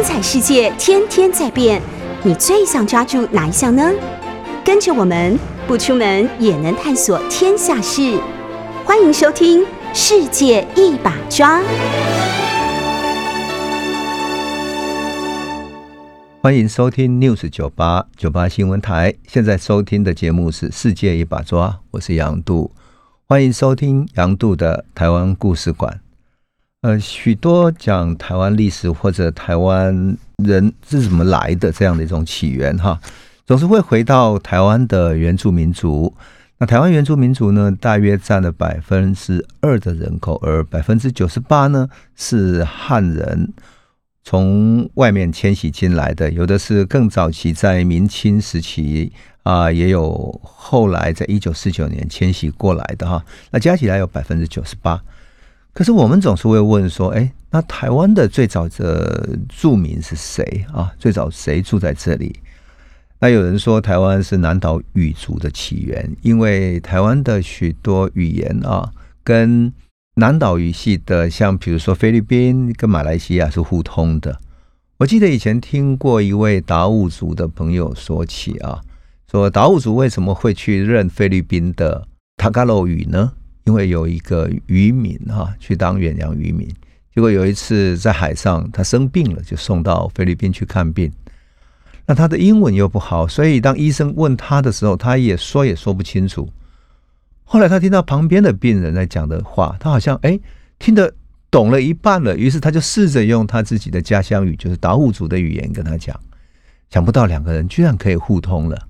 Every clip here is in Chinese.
精彩世界天天在变，你最想抓住哪一项呢？跟着我们不出门也能探索天下事，欢迎收听《世界一把抓》。欢迎收听 News 九八九八新闻台，现在收听的节目是《世界一把抓》，我是杨度，欢迎收听杨度的台湾故事馆。呃，许多讲台湾历史或者台湾人是怎么来的这样的一种起源哈，总是会回到台湾的原住民族。那台湾原住民族呢，大约占了百分之二的人口，而百分之九十八呢是汉人从外面迁徙进来的，有的是更早期在明清时期啊，也有后来在一九四九年迁徙过来的哈。那加起来有百分之九十八。可是我们总是会问说，哎，那台湾的最早的住民是谁啊？最早谁住在这里？那有人说台湾是南岛语族的起源，因为台湾的许多语言啊，跟南岛语系的，像比如说菲律宾跟马来西亚是互通的。我记得以前听过一位达悟族的朋友说起啊，说达悟族为什么会去认菲律宾的塔嘎洛语呢？因为有一个渔民哈去当远洋渔民，结果有一次在海上他生病了，就送到菲律宾去看病。那他的英文又不好，所以当医生问他的时候，他也说也说不清楚。后来他听到旁边的病人在讲的话，他好像哎听得懂了一半了，于是他就试着用他自己的家乡语，就是达悟族的语言跟他讲。想不到两个人居然可以互通了。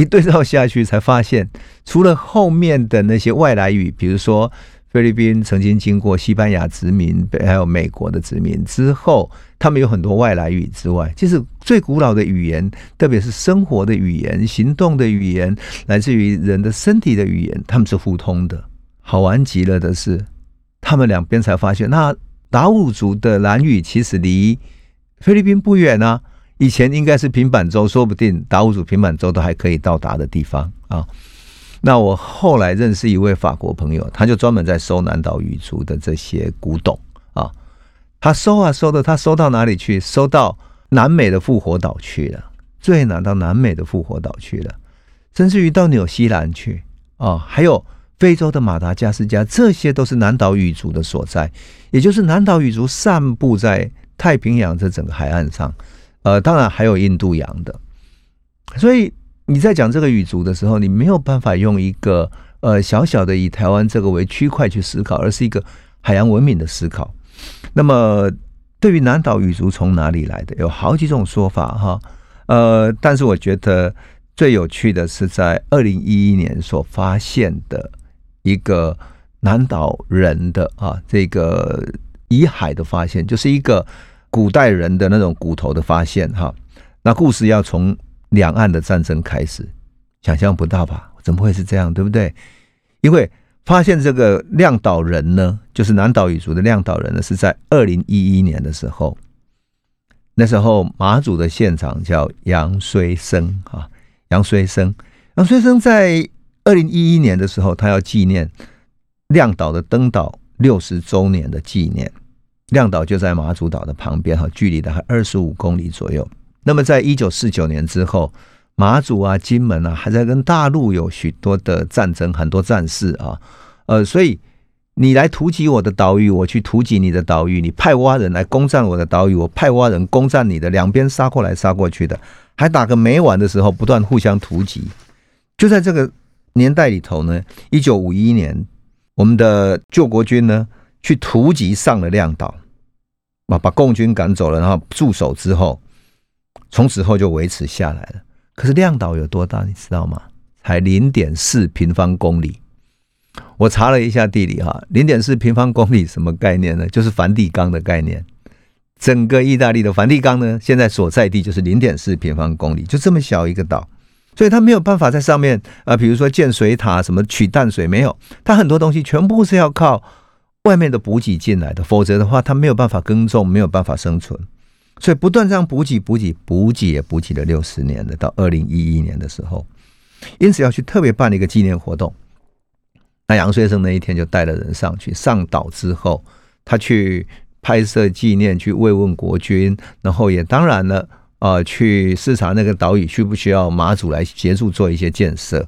一对照下去，才发现除了后面的那些外来语，比如说菲律宾曾经经过西班牙殖民，还有美国的殖民之后，他们有很多外来语之外，其实最古老的语言，特别是生活的语言、行动的语言，来自于人的身体的语言，他们是互通的。好玩极了的是，他们两边才发现，那达悟族的蓝语其实离菲律宾不远啊。以前应该是平板舟，说不定达悟族平板舟都还可以到达的地方啊。那我后来认识一位法国朋友，他就专门在收南岛语族的这些古董啊。他收啊收的，他收到哪里去？收到南美的复活岛去了，最南到南美的复活岛去了，甚至于到纽西兰去啊，还有非洲的马达加斯加，这些都是南岛语族的所在，也就是南岛语族散布在太平洋这整个海岸上。呃，当然还有印度洋的，所以你在讲这个语族的时候，你没有办法用一个呃小小的以台湾这个为区块去思考，而是一个海洋文明的思考。那么，对于南岛语族从哪里来的，有好几种说法哈。呃，但是我觉得最有趣的是在二零一一年所发现的一个南岛人的啊这个遗骸的发现，就是一个。古代人的那种骨头的发现，哈，那故事要从两岸的战争开始，想象不到吧？怎么会是这样，对不对？因为发现这个亮岛人呢，就是南岛语族的亮岛人呢，是在二零一一年的时候，那时候马祖的县长叫杨虽生，哈，杨虽生，杨虽生在二零一一年的时候，他要纪念亮岛的登岛六十周年的纪念。亮岛就在马祖岛的旁边，哈，距离的还二十五公里左右。那么，在一九四九年之后，马祖啊、金门啊，还在跟大陆有许多的战争，很多战事啊，呃，所以你来突击我的岛屿，我去突击你的岛屿，你派蛙人来攻占我的岛屿，我派蛙人攻占你的，两边杀过来杀过去的，还打个没完的时候，不断互相突击。就在这个年代里头呢，一九五一年，我们的救国军呢。去突击上了亮岛，啊，把共军赶走了，然后驻守之后，从此后就维持下来了。可是亮岛有多大，你知道吗？才零点四平方公里。我查了一下地理哈，零点四平方公里什么概念呢？就是梵蒂冈的概念。整个意大利的梵蒂冈呢，现在所在地就是零点四平方公里，就这么小一个岛，所以它没有办法在上面啊，比如说建水塔什么取淡水没有，它很多东西全部是要靠。外面的补给进来的，否则的话，他没有办法耕种，没有办法生存，所以不断这样补给、补给、补给，也补给了六十年了。到二零一一年的时候，因此要去特别办了一个纪念活动。那杨先生那一天就带了人上去，上岛之后，他去拍摄纪念，去慰问国军，然后也当然了，啊，去视察那个岛屿需不需要马祖来协助做一些建设。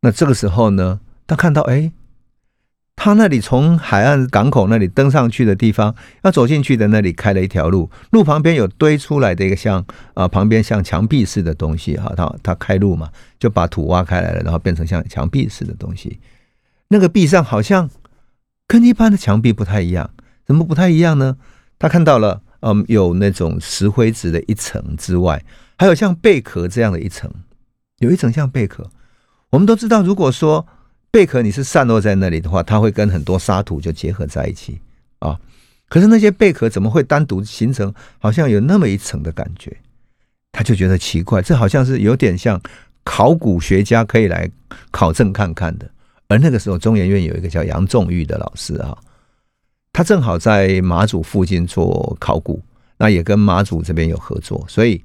那这个时候呢，他看到，哎，他那里从海岸港口那里登上去的地方，要走进去的那里开了一条路，路旁边有堆出来的一个像啊，旁边像墙壁似的东西哈，他他开路嘛，就把土挖开来了，然后变成像墙壁似的东西。那个壁上好像跟一般的墙壁不太一样，怎么不太一样呢？他看到了，嗯，有那种石灰质的一层之外，还有像贝壳这样的一层，有一层像贝壳。我们都知道，如果说贝壳你是散落在那里的话，它会跟很多沙土就结合在一起啊。可是那些贝壳怎么会单独形成，好像有那么一层的感觉？他就觉得奇怪，这好像是有点像考古学家可以来考证看看的。而那个时候，中研院有一个叫杨仲玉的老师啊，他正好在马祖附近做考古，那也跟马祖这边有合作，所以。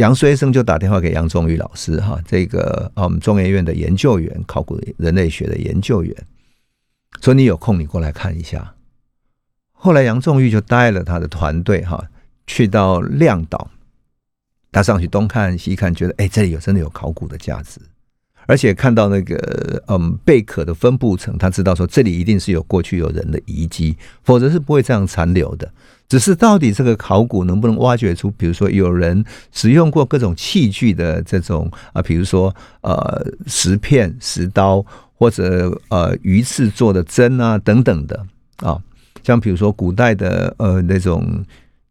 杨虽生就打电话给杨仲玉老师，哈，这个我们中研院的研究员，考古人类学的研究员，说你有空你过来看一下。后来杨仲玉就带了他的团队，哈，去到亮岛，他上去东看西看，觉得哎，这里有真的有考古的价值，而且看到那个嗯贝壳的分布层，他知道说这里一定是有过去有人的遗迹，否则是不会这样残留的。只是到底这个考古能不能挖掘出，比如说有人使用过各种器具的这种啊，比如说呃石片、石刀或者呃鱼刺做的针啊等等的啊，像比如说古代的呃那种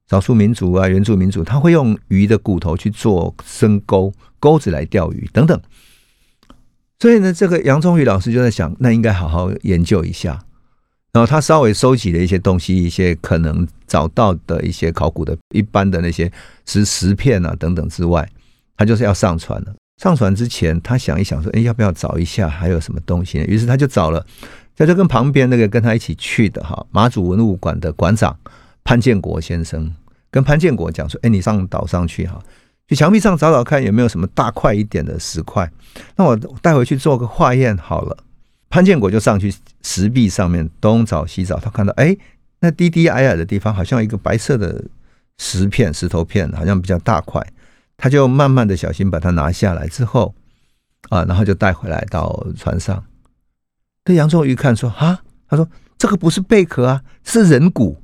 少数民族啊、原住民族，他会用鱼的骨头去做深钩钩子来钓鱼等等。所以呢，这个杨宗宇老师就在想，那应该好好研究一下。然后他稍微收集了一些东西，一些可能找到的一些考古的一般的那些石石片啊等等之外，他就是要上传了。上传之前，他想一想说：“哎，要不要找一下还有什么东西？”于是他就找了，他就跟旁边那个跟他一起去的哈马祖文物馆的馆长潘建国先生，跟潘建国讲说：“哎，你上岛上去哈，去墙壁上找找看有没有什么大块一点的石块，那我带回去做个化验好了。”潘建国就上去石壁上面东找西找，他看到哎，那低低矮矮的地方好像一个白色的石片、石头片，好像比较大块。他就慢慢的小心把它拿下来之后，啊，然后就带回来到船上。这杨仲玉看说啊，他说这个不是贝壳啊，是人骨。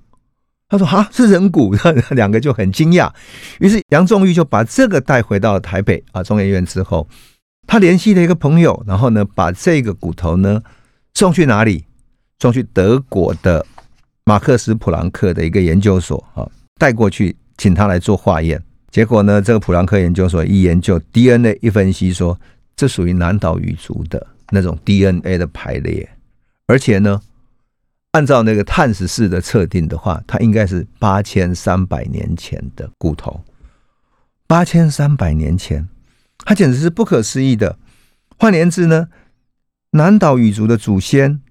他说啊，是人骨，两个就很惊讶。于是杨仲玉就把这个带回到台北啊中研院之后。他联系了一个朋友，然后呢，把这个骨头呢送去哪里？送去德国的马克思普朗克的一个研究所啊，带过去，请他来做化验。结果呢，这个普朗克研究所一研究 DNA 一分析，说这属于南岛语族的那种 DNA 的排列，而且呢，按照那个碳十四的测定的话，它应该是八千三百年前的骨头，八千三百年前。它简直是不可思议的。换言之呢，南岛语族的祖先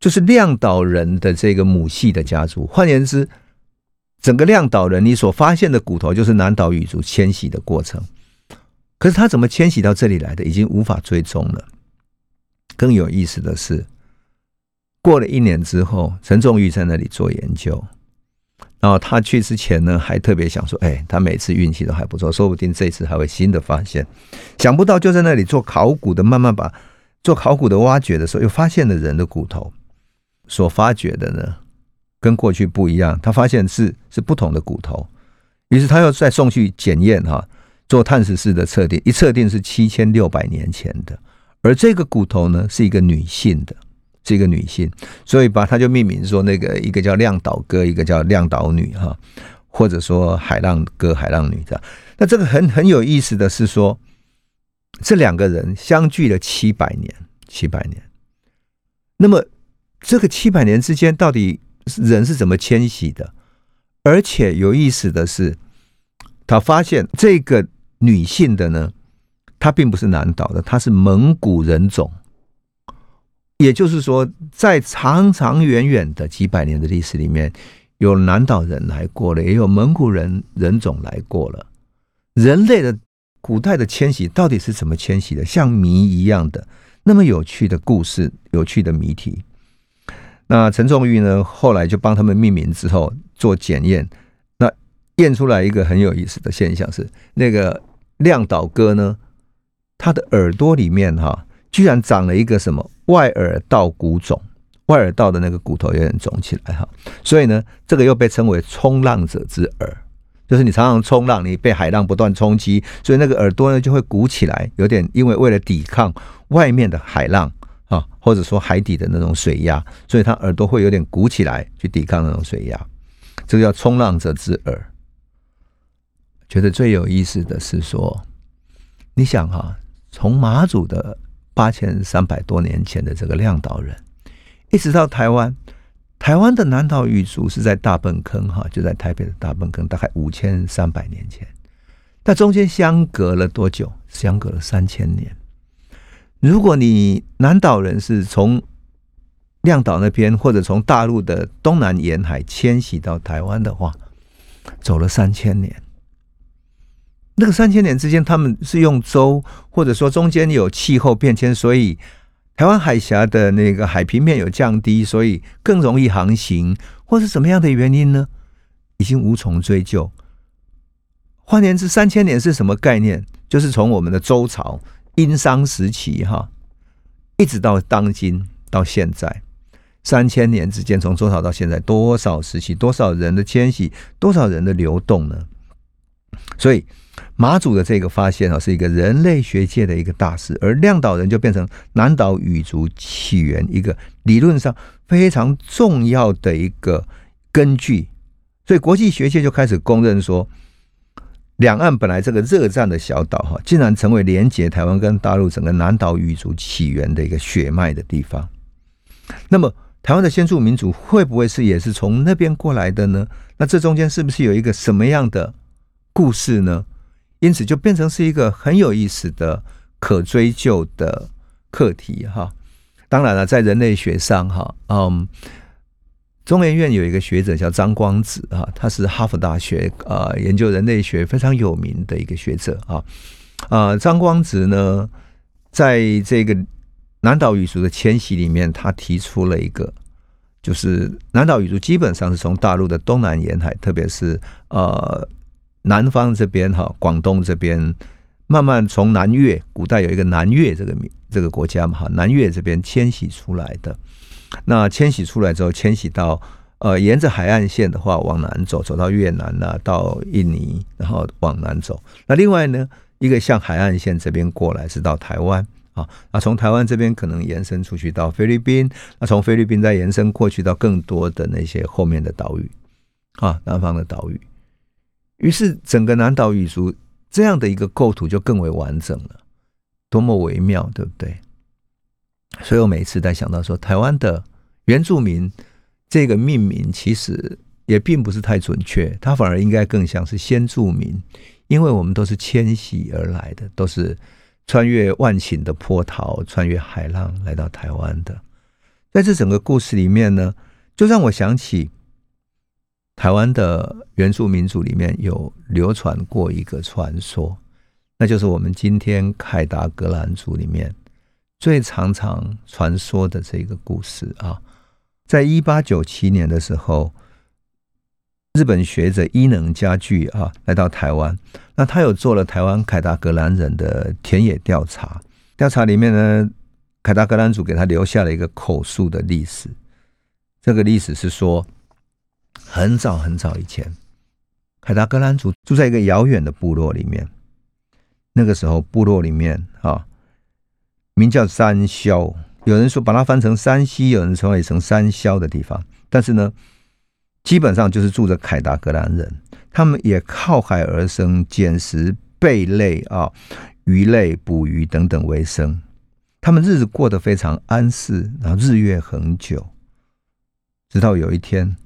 就是亮岛人的这个母系的家族。换言之，整个亮岛人你所发现的骨头，就是南岛语族迁徙的过程。可是他怎么迁徙到这里来的，已经无法追踪了。更有意思的是，过了一年之后，陈仲玉在那里做研究。然后他去之前呢，还特别想说：“哎，他每次运气都还不错，说不定这次还会新的发现。”想不到就在那里做考古的，慢慢把做考古的挖掘的时候，又发现了人的骨头。所发掘的呢，跟过去不一样，他发现是是不同的骨头。于是他又再送去检验哈，做碳十四的测定，一测定是七千六百年前的，而这个骨头呢，是一个女性的。是一个女性，所以把她就命名说那个一个叫亮岛哥，一个叫亮岛女哈，或者说海浪哥、海浪女的。那这个很很有意思的是说，这两个人相距了七百年，七百年。那么这个七百年之间，到底人是怎么迁徙的？而且有意思的是，他发现这个女性的呢，她并不是南岛的，她是蒙古人种。也就是说，在长长远远的几百年的历史里面，有南岛人来过了，也有蒙古人人种来过了。人类的古代的迁徙到底是怎么迁徙的？像谜一样的那么有趣的故事，有趣的谜题。那陈仲玉呢，后来就帮他们命名之后做检验，那验出来一个很有意思的现象是，那个亮岛哥呢，他的耳朵里面哈，居然长了一个什么外耳道骨肿，外耳道的那个骨头有点肿起来哈，所以呢，这个又被称为冲浪者之耳。就是你常常冲浪，你被海浪不断冲击，所以那个耳朵呢就会鼓起来，有点因为为了抵抗外面的海浪啊，或者说海底的那种水压，所以他耳朵会有点鼓起来去抵抗那种水压，这个叫冲浪者之耳。觉得最有意思的是说，你想哈，从马祖的八千三百多年前的这个亮岛人，一直到台湾。台湾的南岛语族是在大笨坑，哈，就在台北的大笨坑，大概五千三百年前。那中间相隔了多久？相隔了三千年。如果你南岛人是从亮岛那边，或者从大陆的东南沿海迁徙到台湾的话，走了三千年。那个三千年之间，他们是用舟，或者说中间有气候变迁，所以。台湾海峡的那个海平面有降低，所以更容易航行，或是什么样的原因呢？已经无从追究。换言之，三千年是什么概念？就是从我们的周朝殷商时期哈，一直到当今到现在，三千年之间，从周朝到现在，多少时期，多少人的迁徙，多少人的流动呢？所以。马祖的这个发现啊，是一个人类学界的一个大事，而亮岛人就变成南岛语族起源一个理论上非常重要的一个根据，所以国际学界就开始公认说，两岸本来这个热战的小岛哈，竟然成为连接台湾跟大陆整个南岛语族起源的一个血脉的地方。那么，台湾的先住民族会不会是也是从那边过来的呢？那这中间是不是有一个什么样的故事呢？因此，就变成是一个很有意思的、可追究的课题哈。当然了，在人类学上哈，嗯，中研院有一个学者叫张光子啊，他是哈佛大学啊研究人类学非常有名的一个学者啊。啊，张光子呢，在这个南岛语族的迁徙里面，他提出了一个，就是南岛语族基本上是从大陆的东南沿海，特别是呃。南方这边哈，广东这边慢慢从南越，古代有一个南越这个名这个国家嘛哈，南越这边迁徙出来的。那迁徙出来之后，迁徙到呃沿着海岸线的话往南走，走到越南呐，到印尼，然后往南走。那另外呢，一个向海岸线这边过来是到台湾啊，那从台湾这边可能延伸出去到菲律宾，那从菲律宾再延伸过去到更多的那些后面的岛屿啊，南方的岛屿。于是，整个南岛语族这样的一个构图就更为完整了，多么微妙，对不对？所以我每次在想到说，台湾的原住民这个命名其实也并不是太准确，它反而应该更像是先住民，因为我们都是迁徙而来的，都是穿越万顷的波涛，穿越海浪来到台湾的。在这整个故事里面呢，就让我想起。台湾的原住民族里面有流传过一个传说，那就是我们今天凯达格兰族里面最常常传说的这个故事啊。在一八九七年的时候，日本学者伊能家具啊来到台湾，那他有做了台湾凯达格兰人的田野调查，调查里面呢，凯达格兰族给他留下了一个口述的历史，这个历史是说。很早很早以前，凯达格兰族住在一个遥远的部落里面。那个时候，部落里面啊，名叫山魈，有人说把它翻成山西，有人称为成山魈的地方。但是呢，基本上就是住着凯达格兰人，他们也靠海而生，捡食贝类啊、鱼类、捕鱼等等为生。他们日子过得非常安适，然后日月恒久，直到有一天。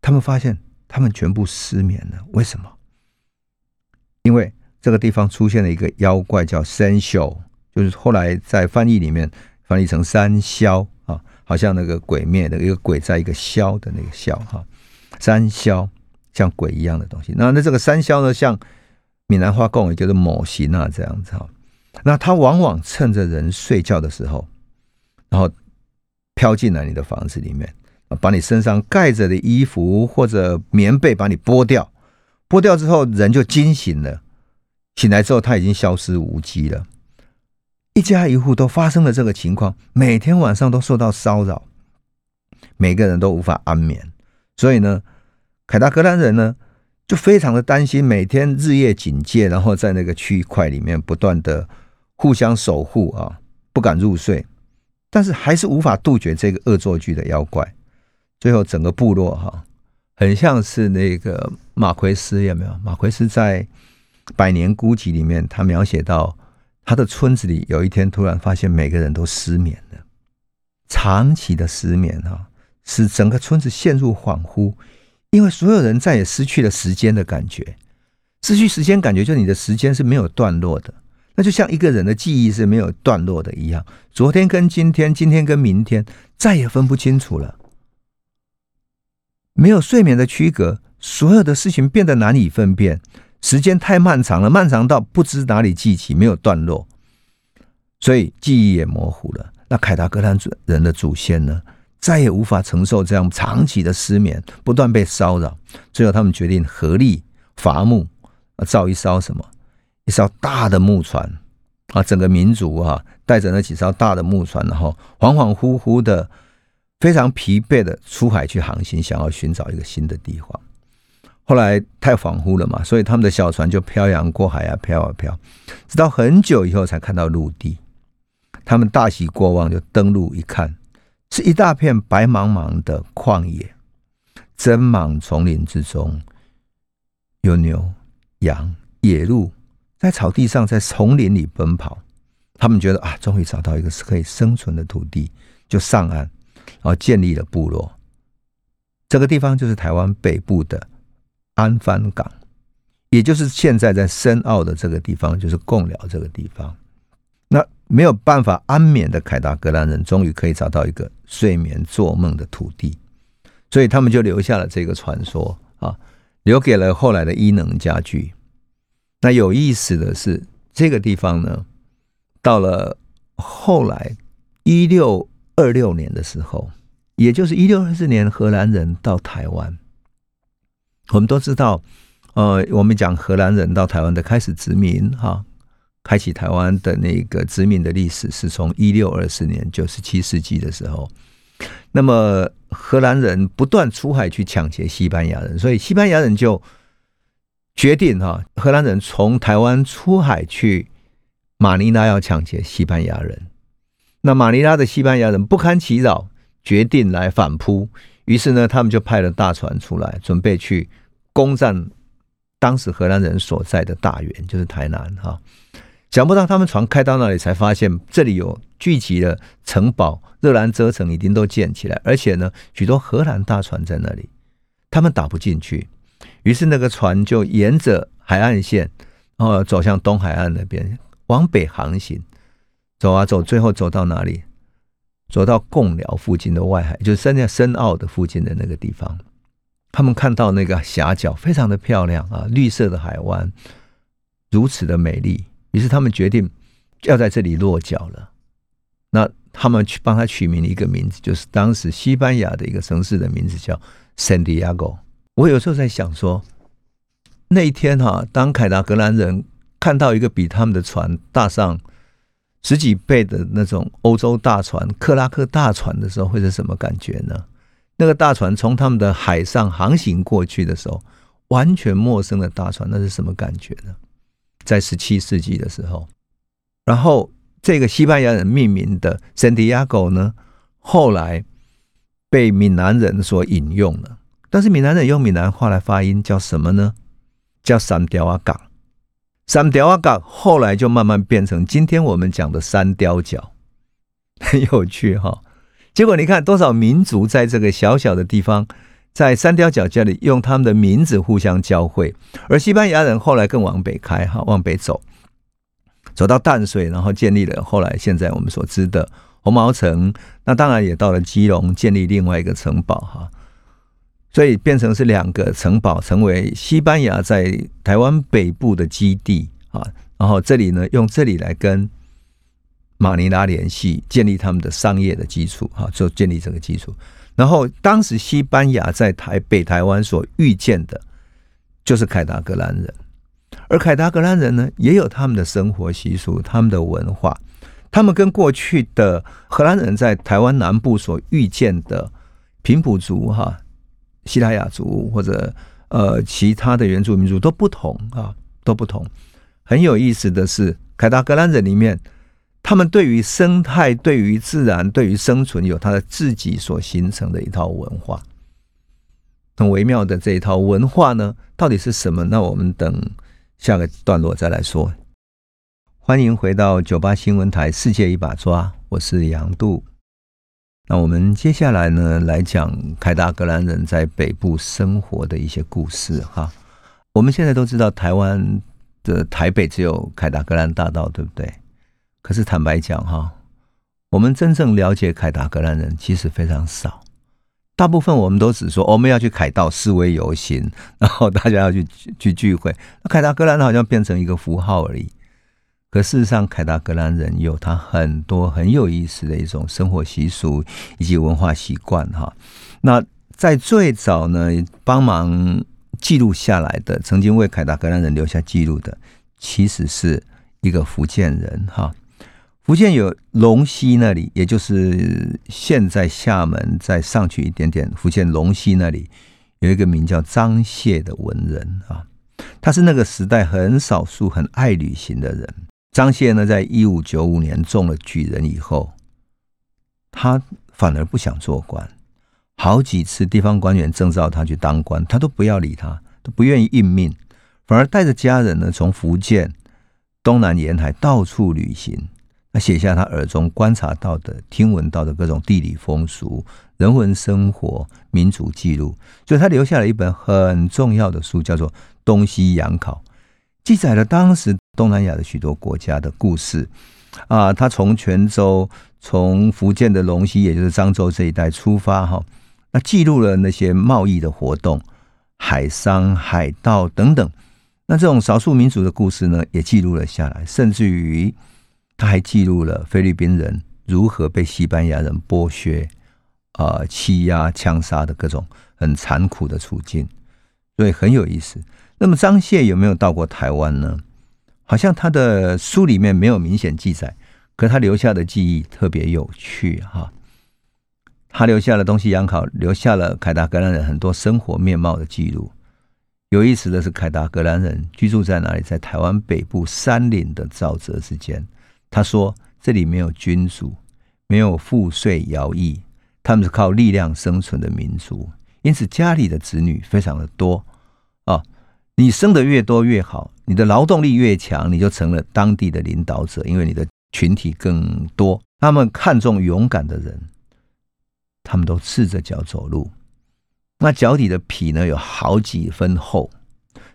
他们发现，他们全部失眠了。为什么？因为这个地方出现了一个妖怪，叫山魈，就是后来在翻译里面翻译成山魈啊，好像那个鬼灭的一个鬼，在一个魈的那个魈哈，山魈像鬼一样的东西。那那这个山魈呢，像闽南话讲，也就是某形啊这样子哈。那它往往趁着人睡觉的时候，然后飘进来你的房子里面。把你身上盖着的衣服或者棉被把你剥掉，剥掉之后人就惊醒了，醒来之后他已经消失无迹了。一家一户都发生了这个情况，每天晚上都受到骚扰，每个人都无法安眠。所以呢，凯达格兰人呢就非常的担心，每天日夜警戒，然后在那个区块里面不断的互相守护啊，不敢入睡。但是还是无法杜绝这个恶作剧的妖怪。最后整个部落哈，很像是那个马奎斯有没有？马奎斯在《百年孤寂》里面，他描写到。他的村子里有一天突然发现每个人都失眠了，长期的失眠哈，使整个村子陷入恍惚，因为所有人再也失去了时间的感觉。失去时间感觉，就你的时间是没有段落的，那就像一个人的记忆是没有段落的一样，昨天跟今天，今天跟明天，再也分不清楚了。没有睡眠的区隔，所有的事情变得难以分辨。时间太漫长了，漫长到不知哪里记起，没有段落，所以记忆也模糊了。那凯达格兰人的祖先呢，再也无法承受这样长期的失眠，不断被骚扰。最后，他们决定合力伐木，造一艘什么？一艘大的木船啊！整个民族啊，带着那几艘大的木船，然后恍恍惚惚的、非常疲惫的出海去航行，想要寻找一个新的地方。后来太恍惚了嘛，所以他们的小船就漂洋过海啊，飘啊飘，直到很久以后才看到陆地。他们大喜过望，就登陆一看，是一大片白茫茫的旷野，针莽丛林之中，有牛、羊、野鹿在草地上，在丛林里奔跑。他们觉得啊，终于找到一个是可以生存的土地，就上岸，然后建立了部落。这个地方就是台湾北部的。安帆港，也就是现在在深澳的这个地方，就是贡寮这个地方。那没有办法安眠的凯达格兰人，终于可以找到一个睡眠做梦的土地，所以他们就留下了这个传说啊，留给了后来的伊能家具。那有意思的是，这个地方呢，到了后来一六二六年的时候，也就是一六二四年，荷兰人到台湾。我们都知道，呃，我们讲荷兰人到台湾的开始殖民，哈，开启台湾的那个殖民的历史是从一六二四年，九十七世纪的时候。那么荷兰人不断出海去抢劫西班牙人，所以西班牙人就决定，哈，荷兰人从台湾出海去马尼拉要抢劫西班牙人。那马尼拉的西班牙人不堪其扰，决定来反扑。于是呢，他们就派了大船出来，准备去。攻占当时荷兰人所在的大员，就是台南哈。想不到他们船开到那里，才发现这里有聚集的城堡，热兰遮城已经都建起来，而且呢，许多荷兰大船在那里，他们打不进去。于是那个船就沿着海岸线，然后走向东海岸那边，往北航行，走啊走，最后走到哪里？走到贡寮附近的外海，就是现在深澳的附近的那个地方。他们看到那个峡角非常的漂亮啊，绿色的海湾如此的美丽，于是他们决定要在这里落脚了。那他们去帮他取名一个名字，就是当时西班牙的一个城市的名字叫圣地亚哥。我有时候在想说，那一天哈，当凯达格兰人看到一个比他们的船大上十几倍的那种欧洲大船克拉克大船的时候，会是什么感觉呢？那个大船从他们的海上航行过去的时候，完全陌生的大船，那是什么感觉呢？在十七世纪的时候，然后这个西班牙人命名的圣地亚哥呢，后来被闽南人所引用了。但是闽南人用闽南话来发音叫什么呢？叫三雕阿港。三雕阿港后来就慢慢变成今天我们讲的三雕角，很有趣哈。结果你看，多少民族在这个小小的地方，在三雕角这里用他们的名字互相交汇。而西班牙人后来更往北开，哈，往北走，走到淡水，然后建立了后来现在我们所知的红毛城。那当然也到了基隆，建立另外一个城堡，哈。所以变成是两个城堡，成为西班牙在台湾北部的基地啊。然后这里呢，用这里来跟。马尼拉联系，建立他们的商业的基础，哈，就建立这个基础。然后当时西班牙在台北台湾所遇见的，就是凯达格兰人，而凯达格兰人呢，也有他们的生活习俗、他们的文化，他们跟过去的荷兰人在台湾南部所遇见的平埔族、哈西拉雅族或者呃其他的原住民族都不同啊，都不同。很有意思的是，凯达格兰人里面。他们对于生态、对于自然、对于生存，有他的自己所形成的一套文化，很微妙的这一套文化呢，到底是什么？那我们等下个段落再来说。欢迎回到九八新闻台《世界一把抓》，我是杨度。那我们接下来呢，来讲凯达格兰人在北部生活的一些故事。哈，我们现在都知道，台湾的台北只有凯达格兰大道，对不对？可是坦白讲哈，我们真正了解凯达格兰人其实非常少，大部分我们都只说我们要去凯道示威游行，然后大家要去去聚会。那凯达格兰好像变成一个符号而已。可事实上，凯达格兰人有他很多很有意思的一种生活习俗以及文化习惯哈。那在最早呢，帮忙记录下来的，曾经为凯达格兰人留下记录的，其实是一个福建人哈。福建有龙溪那里，也就是现在厦门再上去一点点，福建龙溪那里有一个名叫张谢的文人啊，他是那个时代很少数很爱旅行的人。张谢呢，在一五九五年中了举人以后，他反而不想做官，好几次地方官员征召他去当官，他都不要理他，都不愿意应命，反而带着家人呢，从福建东南沿海到处旅行。他写下他耳中观察到的、听闻到的各种地理风俗、人文生活、民族记录，所以他留下了一本很重要的书，叫做《东西洋考》，记载了当时东南亚的许多国家的故事。啊，他从泉州、从福建的龙溪，也就是漳州这一带出发，哈，那记录了那些贸易的活动、海商、海盗等等。那这种少数民族的故事呢，也记录了下来，甚至于。他还记录了菲律宾人如何被西班牙人剥削、啊欺压、枪杀的各种很残酷的处境，所以很有意思。那么张谢有没有到过台湾呢？好像他的书里面没有明显记载，可他留下的记忆特别有趣哈。他留下了东西洋考，留下了凯达格兰人很多生活面貌的记录。有意思的是，凯达格兰人居住在哪里？在台湾北部山林的沼泽之间。他说：“这里没有君主，没有赋税徭役，他们是靠力量生存的民族，因此家里的子女非常的多。你生的越多越好，你的劳动力越强，你就成了当地的领导者，因为你的群体更多。他们看重勇敢的人，他们都赤着脚走路，那脚底的皮呢有好几分厚，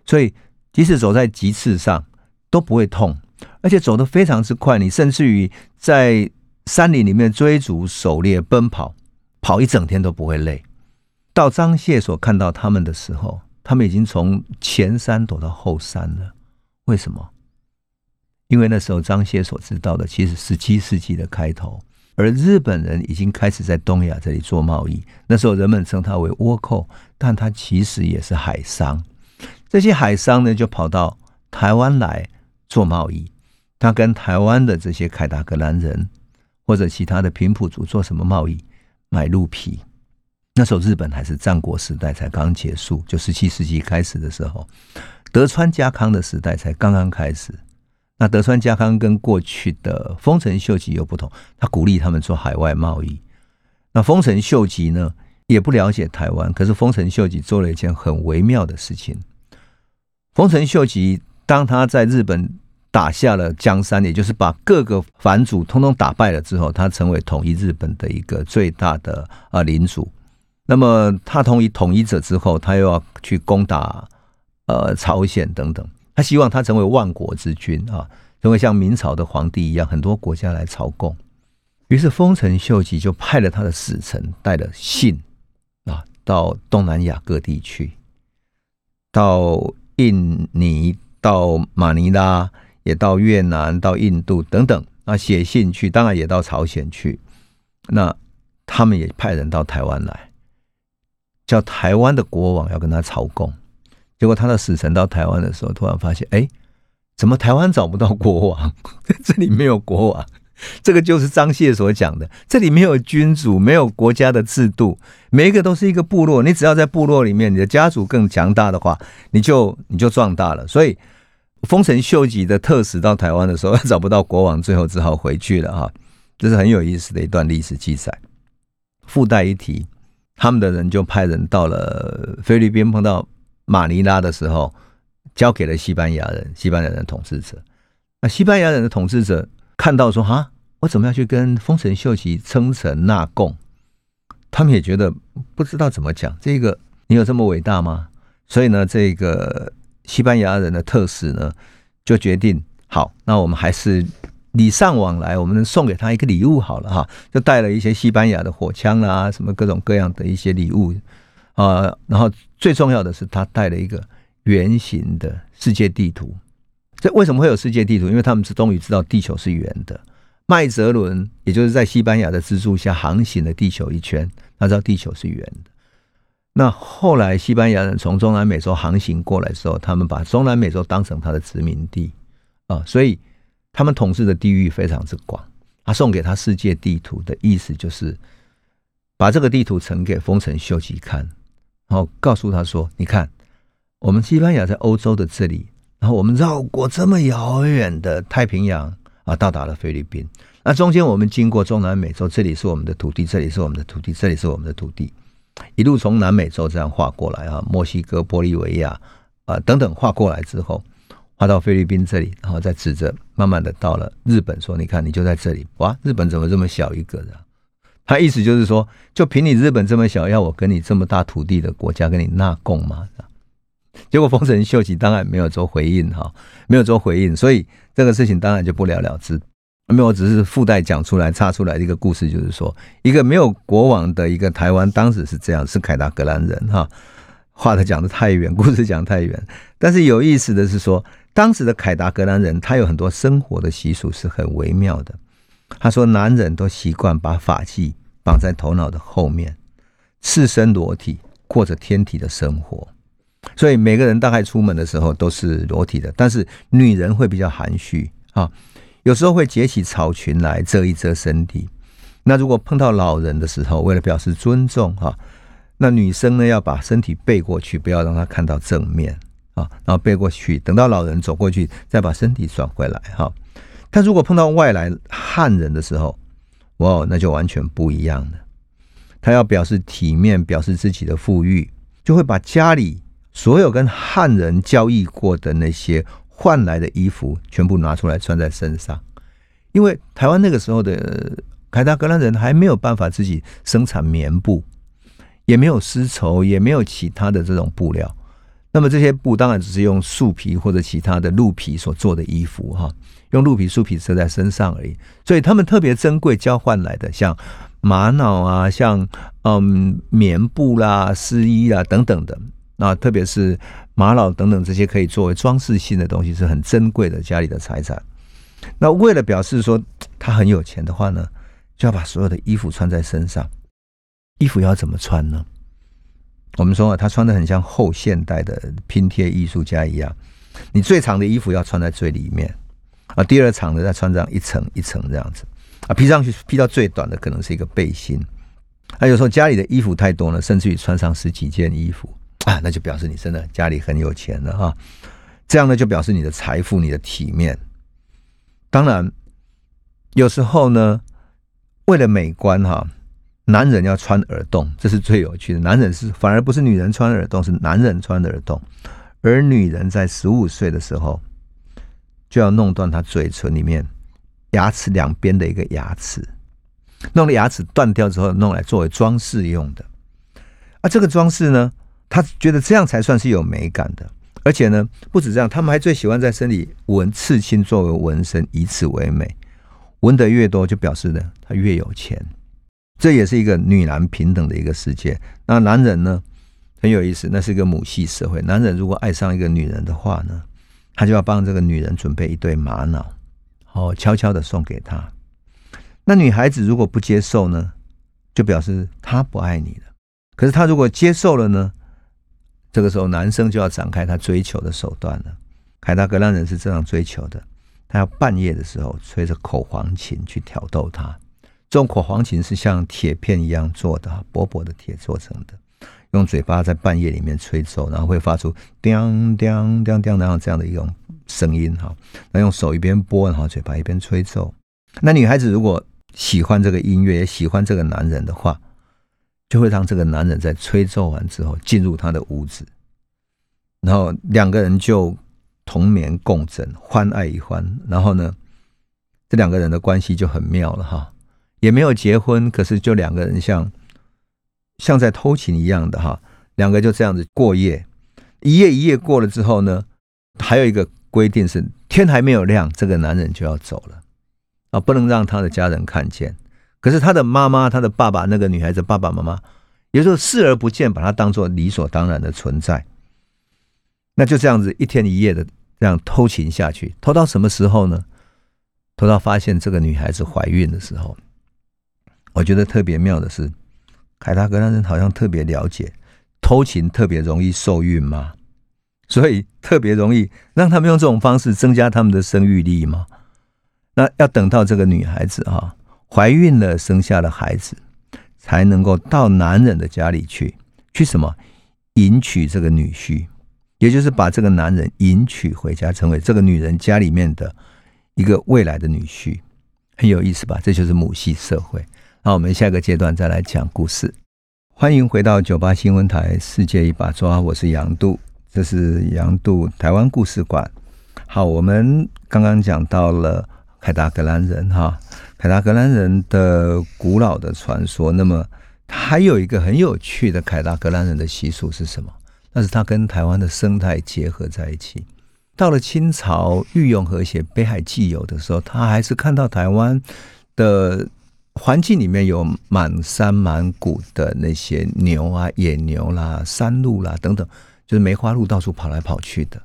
所以即使走在棘刺上都不会痛。”而且走得非常之快，你甚至于在山林里面追逐、狩猎、奔跑，跑一整天都不会累。到张谢所看到他们的时候，他们已经从前山躲到后山了。为什么？因为那时候张谢所知道的，其实十七世纪的开头，而日本人已经开始在东亚这里做贸易。那时候人们称他为倭寇，但他其实也是海商。这些海商呢，就跑到台湾来做贸易。他跟台湾的这些凯达格兰人或者其他的平埔族做什么贸易？买鹿皮。那时候日本还是战国时代才刚结束，就十七世纪开始的时候，德川家康的时代才刚刚开始。那德川家康跟过去的丰臣秀吉又不同，他鼓励他们做海外贸易。那丰臣秀吉呢，也不了解台湾，可是丰臣秀吉做了一件很微妙的事情。丰臣秀吉当他在日本。打下了江山，也就是把各个藩主通通打败了之后，他成为统一日本的一个最大的啊领主。那么他统一统一者之后，他又要去攻打呃朝鲜等等，他希望他成为万国之君啊，成为像明朝的皇帝一样，很多国家来朝贡。于是丰臣秀吉就派了他的使臣，带了信啊，到东南亚各地去，到印尼，到马尼拉。也到越南、到印度等等啊，写信去，当然也到朝鲜去。那他们也派人到台湾来，叫台湾的国王要跟他朝贡。结果他的使臣到台湾的时候，突然发现，哎，怎么台湾找不到国王？这里没有国王。这个就是张燮所讲的，这里没有君主，没有国家的制度，每一个都是一个部落。你只要在部落里面，你的家族更强大的话，你就你就壮大了。所以，丰臣秀吉的特使到台湾的时候，找不到国王，最后只好回去了哈。这是很有意思的一段历史记载。附带一提，他们的人就派人到了菲律宾，碰到。马尼拉的时候，交给了西班牙人，西班牙人统治者。那西班牙人的统治者看到说：“哈，我怎么样去跟丰臣秀吉称臣纳贡？”他们也觉得不知道怎么讲。这个你有这么伟大吗？所以呢，这个西班牙人的特使呢，就决定好，那我们还是礼尚往来，我们送给他一个礼物好了哈，就带了一些西班牙的火枪啦，什么各种各样的一些礼物。啊，然后最重要的是，他带了一个圆形的世界地图。这为什么会有世界地图？因为他们是终于知道地球是圆的。麦哲伦也就是在西班牙的资助下航行了地球一圈，他知道地球是圆的。那后来西班牙人从中南美洲航行过来的时候，他们把中南美洲当成他的殖民地啊，所以他们统治的地域非常之广。他送给他世界地图的意思就是把这个地图呈给丰臣秀吉看。然后告诉他说：“你看，我们西班牙在欧洲的这里，然后我们绕过这么遥远的太平洋啊，到达了菲律宾。那中间我们经过中南美洲，这里是我们的土地，这里是我们的土地，这里是我们的土地，一路从南美洲这样画过来啊，墨西哥、玻利维亚啊等等画过来之后，画到菲律宾这里，然后再指着慢慢的到了日本，说：你看，你就在这里。哇，日本怎么这么小一个的？”他意思就是说，就凭你日本这么小，要我跟你这么大土地的国家跟你纳贡吗？结果丰臣秀吉当然没有做回应，哈，没有做回应，所以这个事情当然就不了了之。没有，只是附带讲出来、插出来的一个故事，就是说，一个没有国王的一个台湾，当时是这样，是凯达格兰人，哈。话的讲的太远，故事讲太远，但是有意思的是说，当时的凯达格兰人，他有很多生活的习俗是很微妙的。他说：“男人都习惯把发髻绑在头脑的后面，赤身裸体过着天体的生活。所以每个人大概出门的时候都是裸体的，但是女人会比较含蓄啊，有时候会解起草裙来遮一遮身体。那如果碰到老人的时候，为了表示尊重哈，那女生呢要把身体背过去，不要让他看到正面啊，然后背过去，等到老人走过去，再把身体转回来哈。”他如果碰到外来汉人的时候，哇，那就完全不一样了。他要表示体面，表示自己的富裕，就会把家里所有跟汉人交易过的那些换来的衣服全部拿出来穿在身上。因为台湾那个时候的凯达格兰人还没有办法自己生产棉布，也没有丝绸，也没有其他的这种布料。那么这些布当然只是用树皮或者其他的鹿皮所做的衣服，哈。用鹿皮、树皮遮在身上而已，所以他们特别珍贵，交换来的像玛瑙啊，像嗯棉布啦、丝衣啊等等的，那特别是玛瑙等等这些可以作为装饰性的东西，是很珍贵的家里的财产。那为了表示说他很有钱的话呢，就要把所有的衣服穿在身上。衣服要怎么穿呢？我们说啊，他穿的很像后现代的拼贴艺术家一样，你最长的衣服要穿在最里面。啊，第二场的，再穿这样一层一层这样子，啊，披上去披到最短的可能是一个背心，啊，有时候家里的衣服太多了，甚至于穿上十几件衣服，啊，那就表示你真的家里很有钱了哈，这样呢就表示你的财富、你的体面。当然，有时候呢，为了美观哈，男人要穿耳洞，这是最有趣的。男人是反而不是女人穿耳洞，是男人穿的耳洞，而女人在十五岁的时候。就要弄断他嘴唇里面牙齿两边的一个牙齿，弄了牙齿断掉之后，弄来作为装饰用的。啊，这个装饰呢，他觉得这样才算是有美感的。而且呢，不止这样，他们还最喜欢在身体纹刺青作为纹身，以此为美。纹得越多，就表示呢他越有钱。这也是一个女男平等的一个世界。那男人呢，很有意思，那是一个母系社会。男人如果爱上一个女人的话呢？他就要帮这个女人准备一对玛瑙，哦，悄悄的送给她。那女孩子如果不接受呢，就表示她不爱你了。可是他如果接受了呢？这个时候，男生就要展开他追求的手段了。凯达格兰人是这样追求的：他要半夜的时候吹着口簧琴去挑逗她。这种口簧琴是像铁片一样做的，薄薄的铁做成的，用嘴巴在半夜里面吹奏，然后会发出叮叮叮叮然后这样的一种声音哈。那用手一边拨，然后嘴巴一边吹奏。那女孩子如果喜欢这个音乐，也喜欢这个男人的话，就会让这个男人在吹奏完之后进入他的屋子，然后两个人就同眠共枕，欢爱一欢。然后呢，这两个人的关系就很妙了哈，也没有结婚，可是就两个人像像在偷情一样的哈，两个就这样子过夜，一夜一夜过了之后呢，还有一个规定是天还没有亮，这个男人就要走了。啊，不能让他的家人看见。可是他的妈妈、他的爸爸，那个女孩子爸爸妈妈，有时候视而不见，把他当做理所当然的存在。那就这样子一天一夜的这样偷情下去，偷到什么时候呢？偷到发现这个女孩子怀孕的时候。我觉得特别妙的是，凯达格兰人好像特别了解偷情特别容易受孕吗？所以特别容易让他们用这种方式增加他们的生育力吗？那要等到这个女孩子哈怀孕了，生下了孩子，才能够到男人的家里去，去什么迎娶这个女婿，也就是把这个男人迎娶回家，成为这个女人家里面的一个未来的女婿，很有意思吧？这就是母系社会。那我们下个阶段再来讲故事。欢迎回到九八新闻台《世界一把抓》，我是杨度，这是杨度台湾故事馆。好，我们刚刚讲到了。凯达格兰人哈，凯达格兰人的古老的传说。那么，还有一个很有趣的凯达格兰人的习俗是什么？那是他跟台湾的生态结合在一起。到了清朝，御用和写《北海纪游》的时候，他还是看到台湾的环境里面有满山满谷的那些牛啊、野牛啦、山鹿啦等等，就是梅花鹿到处跑来跑去的。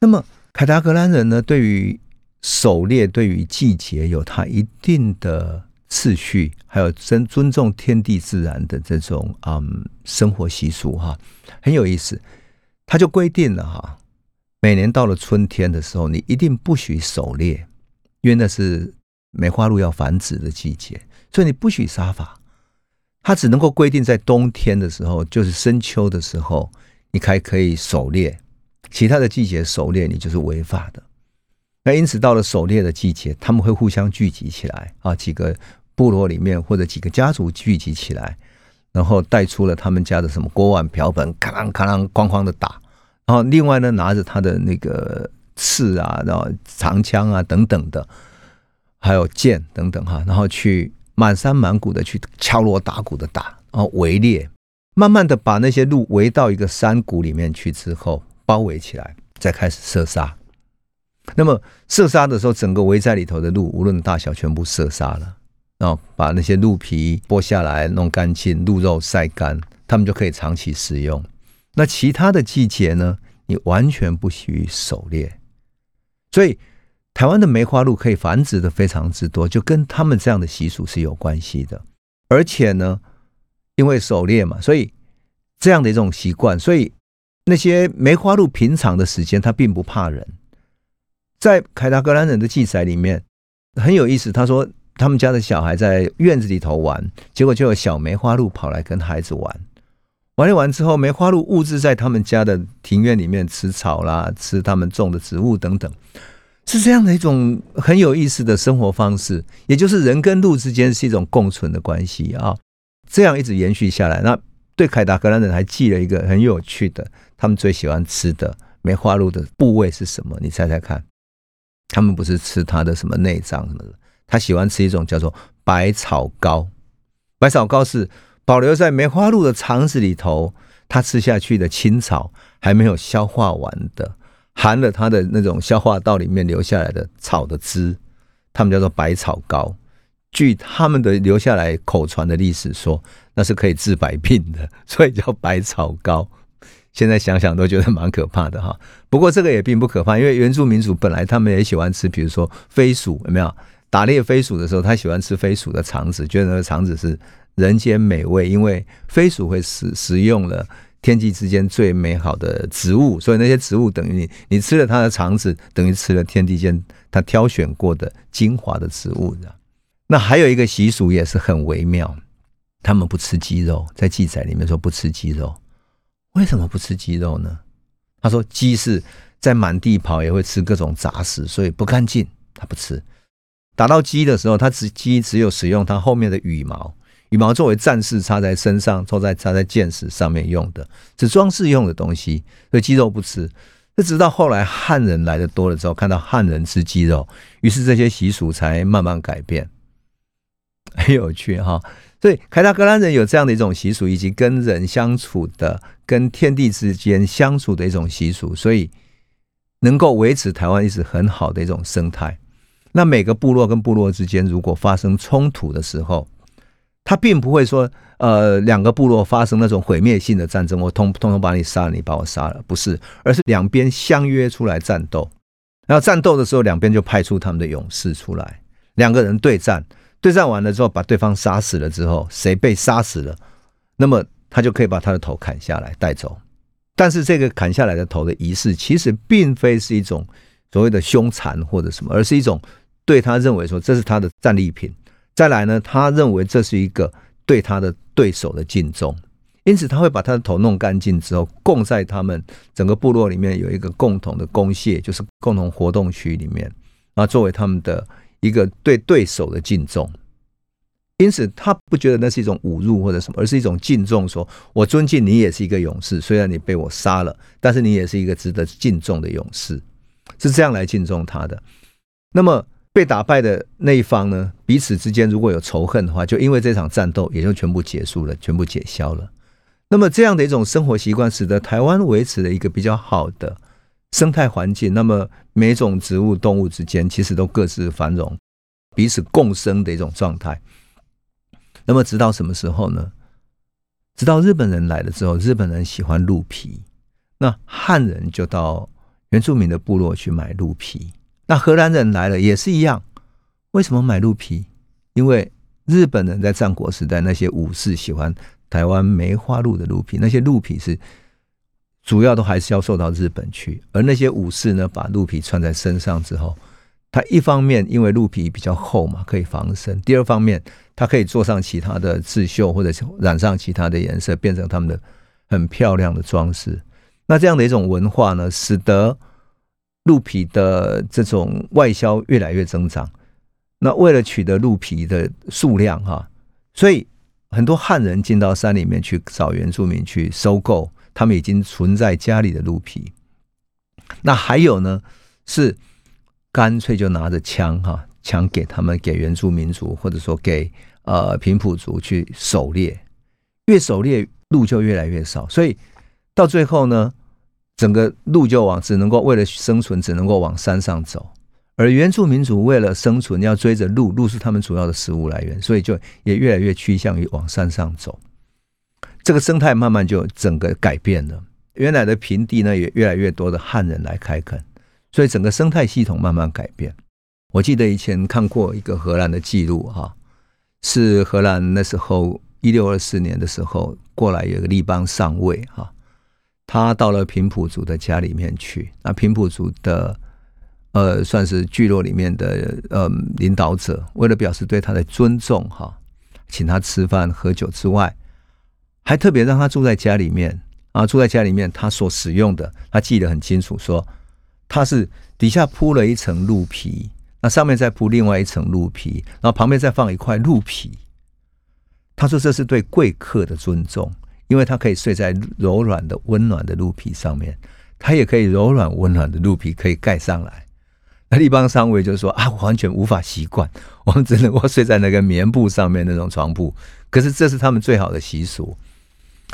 那么，凯达格兰人呢，对于狩猎对于季节有它一定的次序，还有尊尊重天地自然的这种嗯生活习俗哈，很有意思。他就规定了哈，每年到了春天的时候，你一定不许狩猎，因为那是梅花鹿要繁殖的季节，所以你不许杀伐。他只能够规定在冬天的时候，就是深秋的时候，你才可以狩猎，其他的季节狩猎你就是违法的。那因此，到了狩猎的季节，他们会互相聚集起来啊，几个部落里面或者几个家族聚集起来，然后带出了他们家的什么锅碗瓢盆，咔啷咔啷哐哐的打，然后另外呢，拿着他的那个刺啊，然后长枪啊等等的，还有剑等等哈，然后去满山满谷的去敲锣打鼓的打，然后围猎，慢慢的把那些鹿围到一个山谷里面去之后，包围起来，再开始射杀。那么射杀的时候，整个围在里头的鹿，无论大小，全部射杀了，然后把那些鹿皮剥下来，弄干净，鹿肉晒干，他们就可以长期食用。那其他的季节呢，你完全不许狩猎。所以台湾的梅花鹿可以繁殖的非常之多，就跟他们这样的习俗是有关系的。而且呢，因为狩猎嘛，所以这样的一种习惯，所以那些梅花鹿平常的时间，它并不怕人。在凯达格兰人的记载里面很有意思，他说他们家的小孩在院子里头玩，结果就有小梅花鹿跑来跟孩子玩，玩一玩之后，梅花鹿物质在他们家的庭院里面吃草啦，吃他们种的植物等等，是这样的一种很有意思的生活方式，也就是人跟鹿之间是一种共存的关系啊，这样一直延续下来。那对凯达格兰人还记了一个很有趣的，他们最喜欢吃的梅花鹿的部位是什么？你猜猜看。他们不是吃它的什么内脏什么的，他喜欢吃一种叫做百草膏。百草膏是保留在梅花鹿的肠子里头，它吃下去的青草还没有消化完的，含了它的那种消化道里面留下来的草的汁，他们叫做百草膏。据他们的留下来口传的历史说，那是可以治百病的，所以叫百草膏。现在想想都觉得蛮可怕的哈，不过这个也并不可怕，因为原住民族本来他们也喜欢吃，比如说飞鼠，有没有打猎飞鼠的时候，他喜欢吃飞鼠的肠子，觉得那个肠子是人间美味，因为飞鼠会食食用了天地之间最美好的植物，所以那些植物等于你，你吃了它的肠子，等于吃了天地间它挑选过的精华的植物。那还有一个习俗也是很微妙，他们不吃鸡肉，在记载里面说不吃鸡肉。为什么不吃鸡肉呢？他说鸡是在满地跑，也会吃各种杂食，所以不干净，他不吃。打到鸡的时候，他只鸡只有使用它后面的羽毛，羽毛作为战士插在身上，或在插在剑矢上面用的，是装饰用的东西，所以鸡肉不吃。那直到后来汉人来的多了之后，看到汉人吃鸡肉，于是这些习俗才慢慢改变。很有趣哈，所以凯达格兰人有这样的一种习俗，以及跟人相处的、跟天地之间相处的一种习俗，所以能够维持台湾一直很好的一种生态。那每个部落跟部落之间，如果发生冲突的时候，他并不会说，呃，两个部落发生那种毁灭性的战争，我通通通把你杀了，你把我杀了，不是，而是两边相约出来战斗。然后战斗的时候，两边就派出他们的勇士出来，两个人对战，对战完了之后，把对方杀死了之后，谁被杀死了，那么他就可以把他的头砍下来带走。但是这个砍下来的头的仪式，其实并非是一种所谓的凶残或者什么，而是一种。对他认为说这是他的战利品，再来呢，他认为这是一个对他的对手的敬重，因此他会把他的头弄干净之后，供在他们整个部落里面有一个共同的公械，就是共同活动区里面，啊，作为他们的一个对对手的敬重。因此他不觉得那是一种侮辱或者什么，而是一种敬重，说我尊敬你也是一个勇士，虽然你被我杀了，但是你也是一个值得敬重的勇士，是这样来敬重他的。那么。被打败的那一方呢，彼此之间如果有仇恨的话，就因为这场战斗也就全部结束了，全部解消了。那么这样的一种生活习惯，使得台湾维持了一个比较好的生态环境。那么每种植物、动物之间其实都各自繁荣，彼此共生的一种状态。那么直到什么时候呢？直到日本人来了之后，日本人喜欢鹿皮，那汉人就到原住民的部落去买鹿皮。那荷兰人来了也是一样，为什么买鹿皮？因为日本人在战国时代，那些武士喜欢台湾梅花鹿的鹿皮，那些鹿皮是主要都还是要售到日本去。而那些武士呢，把鹿皮穿在身上之后，他一方面因为鹿皮比较厚嘛，可以防身；第二方面，它可以做上其他的刺绣，或者染上其他的颜色，变成他们的很漂亮的装饰。那这样的一种文化呢，使得。鹿皮的这种外销越来越增长，那为了取得鹿皮的数量哈，所以很多汉人进到山里面去找原住民去收购他们已经存在家里的鹿皮。那还有呢，是干脆就拿着枪哈，枪给他们给原住民族或者说给呃平埔族去狩猎，越狩猎鹿就越来越少，所以到最后呢。整个鹿就往只能够为了生存，只能够往山上走，而原住民族为了生存要追着鹿，鹿是他们主要的食物来源，所以就也越来越趋向于往山上走。这个生态慢慢就整个改变了，原来的平地呢也越来越多的汉人来开垦，所以整个生态系统慢慢改变。我记得以前看过一个荷兰的记录，哈，是荷兰那时候一六二四年的时候过来有个立邦上尉，哈。他到了平埔族的家里面去，那平埔族的呃，算是聚落里面的呃领导者，为了表示对他的尊重，哈，请他吃饭喝酒之外，还特别让他住在家里面啊，住在家里面，他所使用的，他记得很清楚，说他是底下铺了一层鹿皮，那上面再铺另外一层鹿皮，然后旁边再放一块鹿皮，他说这是对贵客的尊重。因为它可以睡在柔软的、温暖的鹿皮上面，它也可以柔软温暖的鹿皮可以盖上来。那立邦上尉就说：“啊，完全无法习惯，我们只能够睡在那个棉布上面那种床铺。可是这是他们最好的习俗。”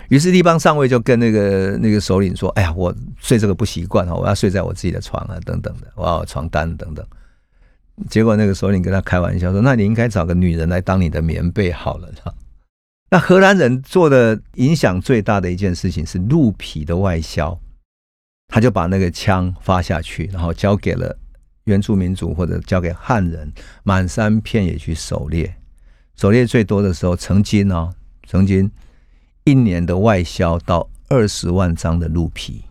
于是立邦上尉就跟那个那个首领说：“哎呀，我睡这个不习惯啊，我要睡在我自己的床啊，等等的，我要床单等等。”结果那个首领跟他开玩笑说：“那你应该找个女人来当你的棉被好了。”那荷兰人做的影响最大的一件事情是鹿皮的外销，他就把那个枪发下去，然后交给了原住民族或者交给汉人，满山遍野去狩猎。狩猎最多的时候，曾经哦，曾经一年的外销到二十万张的鹿皮，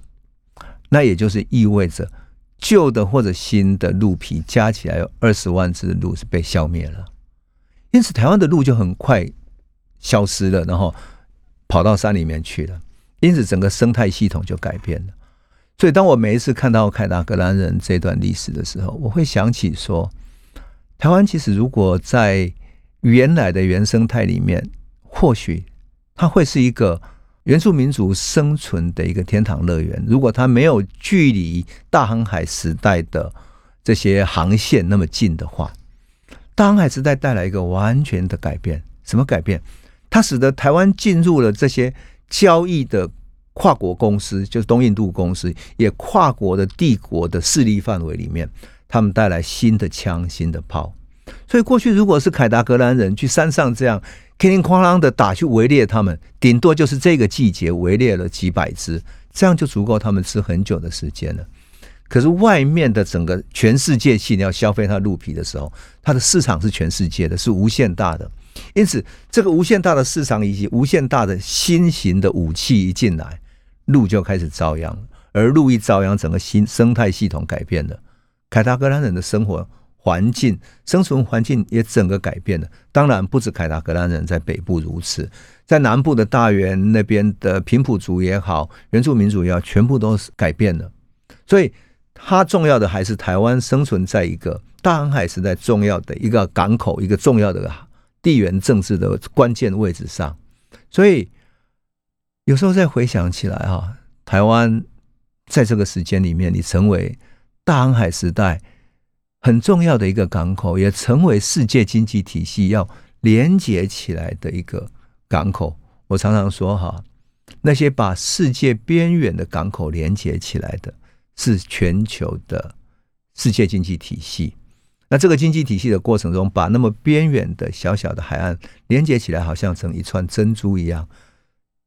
那也就是意味着旧的或者新的鹿皮加起来有二十万只鹿是被消灭了。因此，台湾的鹿就很快消失了，然后跑到山里面去了。因此，整个生态系统就改变了。所以，当我每一次看到凯达格兰人这段历史的时候，我会想起说，台湾其实如果在原来的原生态里面，或许它会是一个原住民族生存的一个天堂乐园。如果它没有距离大航海时代的这些航线那么近的话，大航海时代带来一个完全的改变。什么改变？它使得台湾进入了这些交易的跨国公司，就是东印度公司，也跨国的帝国的势力范围里面，他们带来新的枪、新的炮。所以过去如果是凯达格兰人去山上这样叮铃哐啷的打去围猎，他们顶多就是这个季节围猎了几百只，这样就足够他们吃很久的时间了。可是外面的整个全世界性要消费它鹿皮的时候，它的市场是全世界的，是无限大的。因此，这个无限大的市场以及无限大的新型的武器一进来，鹿就开始遭殃。而鹿一遭殃，整个新生态系统改变了，凯达格兰人的生活。环境生存环境也整个改变了。当然，不止凯达格兰人在北部如此，在南部的大原那边的平埔族也好，原住民族也好，全部都是改变了。所以，它重要的还是台湾生存在一个大航海时代重要的一个港口，一个重要的地缘政治的关键位置上。所以，有时候再回想起来啊，台湾在这个时间里面，你成为大航海时代。很重要的一个港口，也成为世界经济体系要连接起来的一个港口。我常常说哈，那些把世界边缘的港口连接起来的，是全球的世界经济体系。那这个经济体系的过程中，把那么边远的小小的海岸连接起来，好像成一串珍珠一样，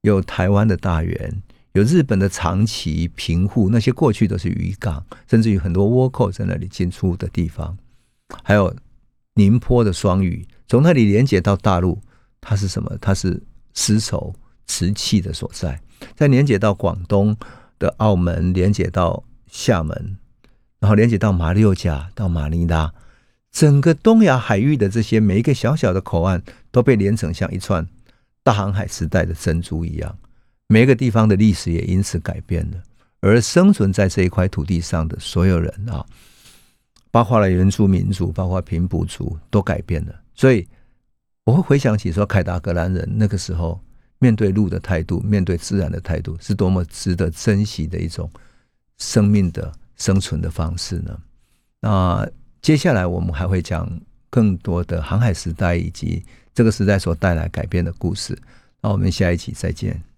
有台湾的大园。有日本的长崎、平户，那些过去都是渔港，甚至于很多倭寇在那里进出的地方。还有宁波的双屿，从那里连接到大陆，它是什么？它是丝绸、瓷器的所在。再连接到广东的澳门，连接到厦门，然后连接到马六甲、到马尼拉，整个东亚海域的这些每一个小小的口岸，都被连成像一串大航海时代的珍珠一样。每一个地方的历史也因此改变了，而生存在这一块土地上的所有人啊，包括了原住民族，包括平埔族，都改变了。所以我会回想起说，凯达格兰人那个时候面对路的态度，面对自然的态度，是多么值得珍惜的一种生命的生存的方式呢？那接下来我们还会讲更多的航海时代以及这个时代所带来改变的故事。那我们下一期再见。